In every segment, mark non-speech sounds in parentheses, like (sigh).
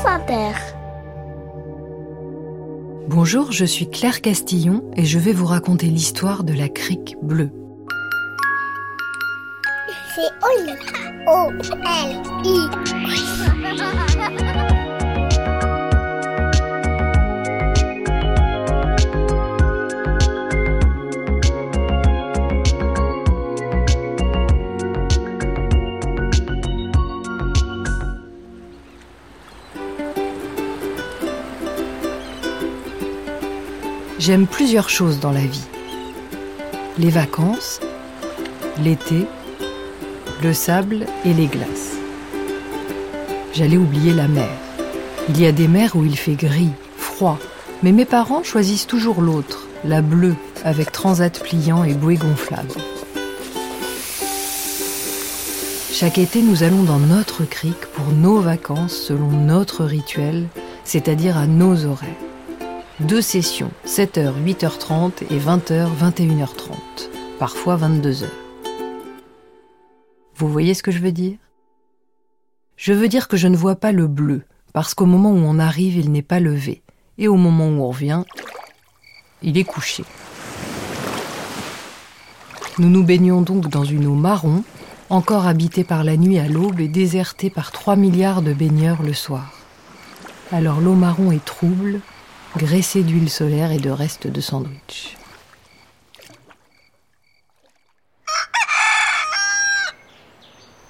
France Inter. Bonjour, je suis Claire Castillon et je vais vous raconter l'histoire de la crique bleue. C'est Oli. O-L-I. (laughs) J'aime plusieurs choses dans la vie. Les vacances, l'été, le sable et les glaces. J'allais oublier la mer. Il y a des mers où il fait gris, froid, mais mes parents choisissent toujours l'autre, la bleue, avec transat pliant et bouée gonflable. Chaque été, nous allons dans notre crique pour nos vacances selon notre rituel, c'est-à-dire à nos horaires. Deux sessions, 7h, 8h30 et 20h, 21h30. Parfois 22h. Vous voyez ce que je veux dire? Je veux dire que je ne vois pas le bleu, parce qu'au moment où on arrive, il n'est pas levé. Et au moment où on revient, il est couché. Nous nous baignons donc dans une eau marron, encore habitée par la nuit à l'aube et désertée par 3 milliards de baigneurs le soir. Alors l'eau marron est trouble, graissé d'huile solaire et de restes de sandwich.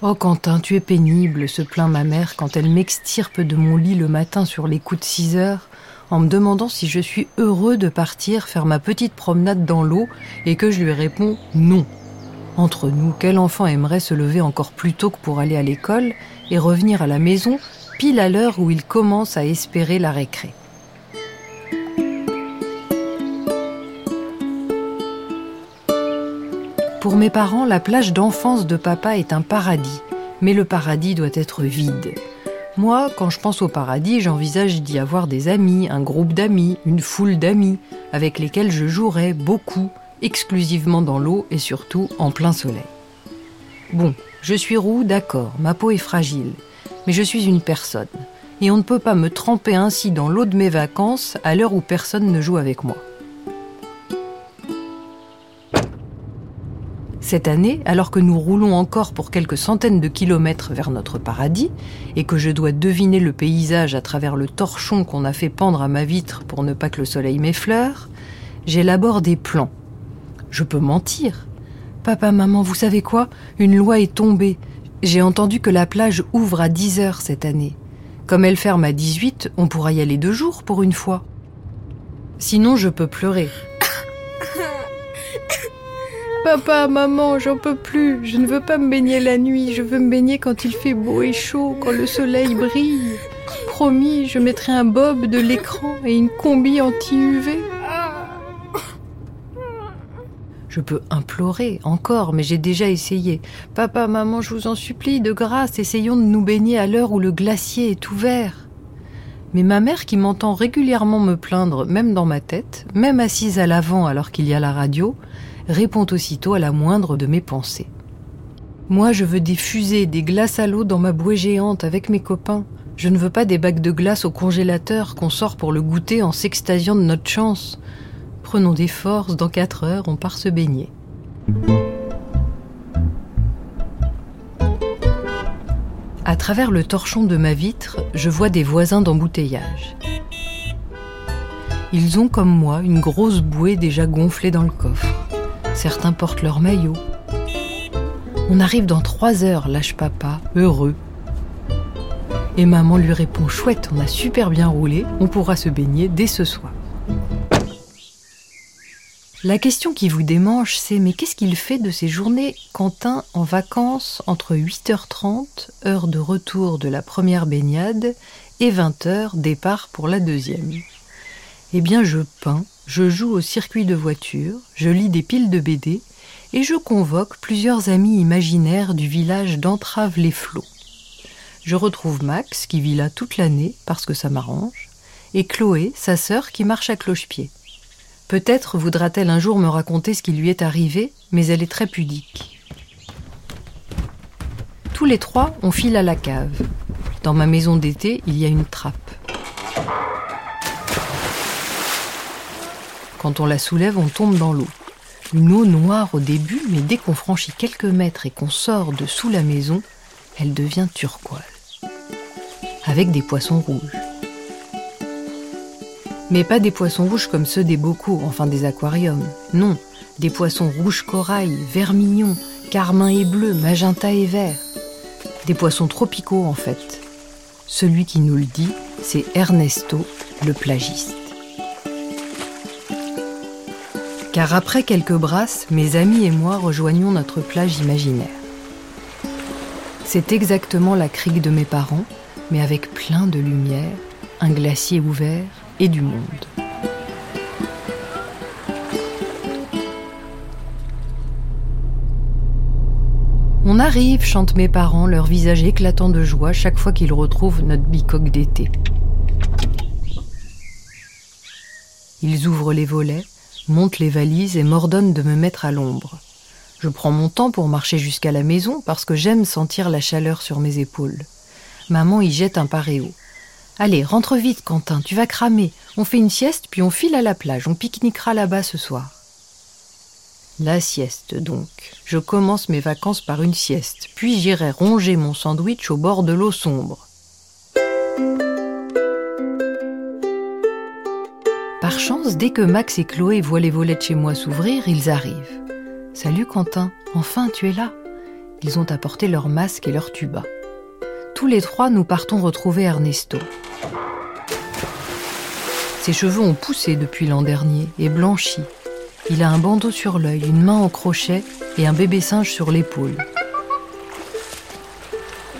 Oh Quentin, tu es pénible, se plaint ma mère quand elle m'extirpe de mon lit le matin sur les coups de 6 heures en me demandant si je suis heureux de partir faire ma petite promenade dans l'eau et que je lui réponds non. Entre nous, quel enfant aimerait se lever encore plus tôt que pour aller à l'école et revenir à la maison pile à l'heure où il commence à espérer la récré? Pour mes parents, la plage d'enfance de papa est un paradis, mais le paradis doit être vide. Moi, quand je pense au paradis, j'envisage d'y avoir des amis, un groupe d'amis, une foule d'amis, avec lesquels je jouerai beaucoup, exclusivement dans l'eau et surtout en plein soleil. Bon, je suis roux, d'accord, ma peau est fragile, mais je suis une personne, et on ne peut pas me tremper ainsi dans l'eau de mes vacances à l'heure où personne ne joue avec moi. Cette année, alors que nous roulons encore pour quelques centaines de kilomètres vers notre paradis, et que je dois deviner le paysage à travers le torchon qu'on a fait pendre à ma vitre pour ne pas que le soleil m'effleure, j'élabore des plans. Je peux mentir. Papa, maman, vous savez quoi? Une loi est tombée. J'ai entendu que la plage ouvre à 10 heures cette année. Comme elle ferme à 18, on pourra y aller deux jours pour une fois. Sinon, je peux pleurer. Papa, maman, j'en peux plus. Je ne veux pas me baigner la nuit. Je veux me baigner quand il fait beau et chaud, quand le soleil brille. Promis, je mettrai un bob de l'écran et une combi anti-UV. Je peux implorer encore, mais j'ai déjà essayé. Papa, maman, je vous en supplie, de grâce, essayons de nous baigner à l'heure où le glacier est ouvert. Mais ma mère, qui m'entend régulièrement me plaindre, même dans ma tête, même assise à l'avant alors qu'il y a la radio, répond aussitôt à la moindre de mes pensées. Moi, je veux des fusées, des glaces à l'eau dans ma bouée géante avec mes copains. Je ne veux pas des bacs de glace au congélateur qu'on sort pour le goûter en s'extasiant de notre chance. Prenons des forces, dans quatre heures, on part se baigner. À travers le torchon de ma vitre, je vois des voisins d'embouteillage. Ils ont comme moi une grosse bouée déjà gonflée dans le coffre. Certains portent leur maillot. On arrive dans trois heures, lâche papa, heureux. Et maman lui répond Chouette, on a super bien roulé, on pourra se baigner dès ce soir. La question qui vous démange, c'est mais qu'est-ce qu'il fait de ces journées Quentin en vacances entre 8h30, heure de retour de la première baignade, et 20h, départ pour la deuxième? Eh bien, je peins, je joue au circuit de voiture, je lis des piles de BD, et je convoque plusieurs amis imaginaires du village d'Entrave-les-Flots. Je retrouve Max, qui vit là toute l'année, parce que ça m'arrange, et Chloé, sa sœur, qui marche à cloche-pied. Peut-être voudra-t-elle un jour me raconter ce qui lui est arrivé, mais elle est très pudique. Tous les trois, on file à la cave. Dans ma maison d'été, il y a une trappe. Quand on la soulève, on tombe dans l'eau. Une eau noire au début, mais dès qu'on franchit quelques mètres et qu'on sort de sous la maison, elle devient turquoise. Avec des poissons rouges. Mais pas des poissons rouges comme ceux des bocaux, enfin des aquariums. Non, des poissons rouges corail, vermillon, carmin et bleu, magenta et vert. Des poissons tropicaux en fait. Celui qui nous le dit, c'est Ernesto, le plagiste. Car après quelques brasses, mes amis et moi rejoignons notre plage imaginaire. C'est exactement la crique de mes parents, mais avec plein de lumière, un glacier ouvert et du monde. On arrive, chantent mes parents, leur visage éclatant de joie chaque fois qu'ils retrouvent notre bicoque d'été. Ils ouvrent les volets, montent les valises et m'ordonnent de me mettre à l'ombre. Je prends mon temps pour marcher jusqu'à la maison parce que j'aime sentir la chaleur sur mes épaules. Maman y jette un paréo. Allez, rentre vite, Quentin, tu vas cramer. On fait une sieste, puis on file à la plage. On pique-niquera là-bas ce soir. La sieste, donc. Je commence mes vacances par une sieste, puis j'irai ronger mon sandwich au bord de l'eau sombre. Dès que Max et Chloé voient les volets de chez moi s'ouvrir, ils arrivent. Salut Quentin, enfin tu es là. Ils ont apporté leur masque et leur tuba. Tous les trois, nous partons retrouver Ernesto. Ses cheveux ont poussé depuis l'an dernier et blanchi, il a un bandeau sur l'œil, une main en crochet et un bébé singe sur l'épaule.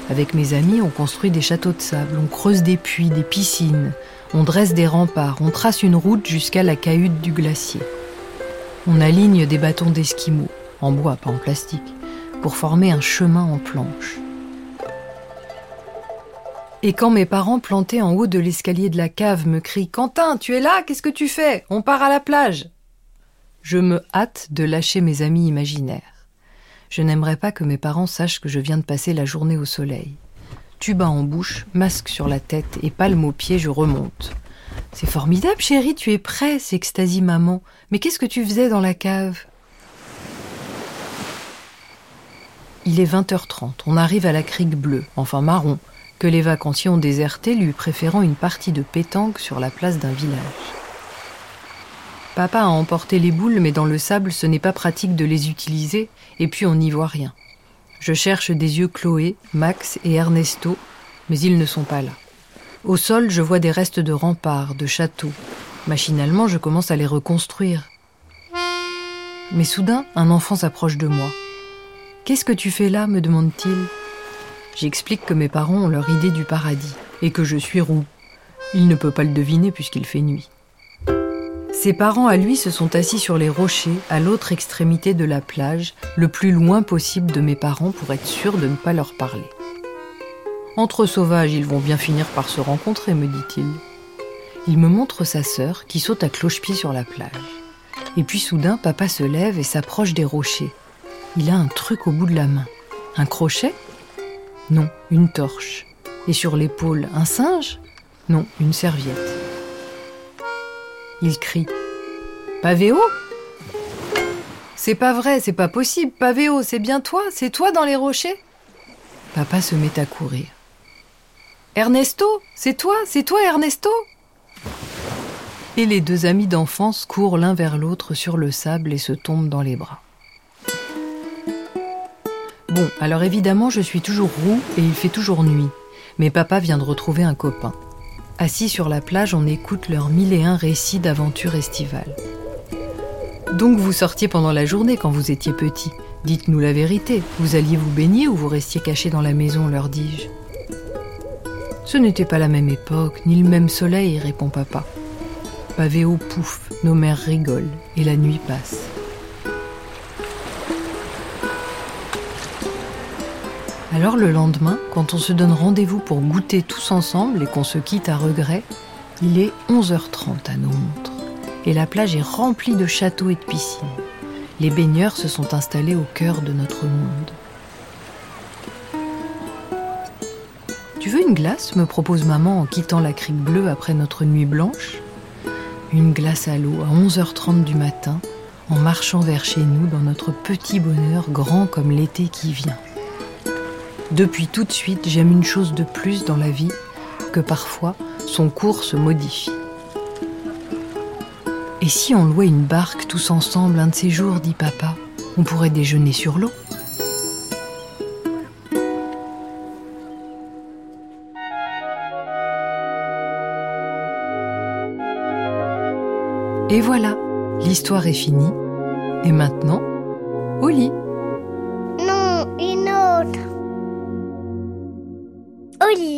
Avec mes amis, on construit des châteaux de sable, on creuse des puits, des piscines, on dresse des remparts, on trace une route jusqu'à la cahute du glacier. On aligne des bâtons d'esquimaux, en bois, pas en plastique, pour former un chemin en planche. Et quand mes parents plantés en haut de l'escalier de la cave me crient Quentin, tu es là Qu'est-ce que tu fais? On part à la plage je me hâte de lâcher mes amis imaginaires. Je n'aimerais pas que mes parents sachent que je viens de passer la journée au soleil. Tuba en bouche, masque sur la tête et palme aux pieds, je remonte. C'est formidable, chérie, tu es prêt, s'extasie maman. Mais qu'est-ce que tu faisais dans la cave? Il est 20h30, on arrive à la crique bleue, enfin marron, que les vacanciers ont déserté, lui préférant une partie de pétanque sur la place d'un village. Papa a emporté les boules, mais dans le sable, ce n'est pas pratique de les utiliser, et puis on n'y voit rien. Je cherche des yeux Chloé, Max et Ernesto, mais ils ne sont pas là. Au sol, je vois des restes de remparts, de châteaux. Machinalement, je commence à les reconstruire. Mais soudain, un enfant s'approche de moi. Qu'est-ce que tu fais là? me demande-t-il. J'explique que mes parents ont leur idée du paradis, et que je suis roux. Il ne peut pas le deviner puisqu'il fait nuit. Ses parents à lui se sont assis sur les rochers à l'autre extrémité de la plage, le plus loin possible de mes parents pour être sûr de ne pas leur parler. Entre sauvages, ils vont bien finir par se rencontrer, me dit-il. Il me montre sa sœur qui saute à cloche-pied sur la plage. Et puis soudain, papa se lève et s'approche des rochers. Il a un truc au bout de la main. Un crochet? Non, une torche. Et sur l'épaule, un singe? Non, une serviette. Il crie Pavéo C'est pas vrai, c'est pas possible, Pavéo, c'est bien toi, c'est toi dans les rochers? Papa se met à courir. Ernesto C'est toi C'est toi, Ernesto? Et les deux amis d'enfance courent l'un vers l'autre sur le sable et se tombent dans les bras. Bon, alors évidemment, je suis toujours roux et il fait toujours nuit. Mais papa vient de retrouver un copain. Assis sur la plage, on écoute leurs mille et un récits d'aventures estivales. Donc vous sortiez pendant la journée quand vous étiez petit. Dites-nous la vérité. Vous alliez vous baigner ou vous restiez caché dans la maison, leur dis-je. Ce n'était pas la même époque, ni le même soleil, répond papa. Pavéo pouf, nos mères rigolent, et la nuit passe. Alors le lendemain, quand on se donne rendez-vous pour goûter tous ensemble et qu'on se quitte à regret, il est 11h30 à nos montres. Et la plage est remplie de châteaux et de piscines. Les baigneurs se sont installés au cœur de notre monde. Tu veux une glace? me propose maman en quittant la crique bleue après notre nuit blanche. Une glace à l'eau à 11h30 du matin, en marchant vers chez nous dans notre petit bonheur grand comme l'été qui vient. Depuis tout de suite, j'aime une chose de plus dans la vie, que parfois son cours se modifie. Et si on louait une barque tous ensemble un de ces jours, dit papa, on pourrait déjeuner sur l'eau. Et voilà, l'histoire est finie. Et maintenant, au lit.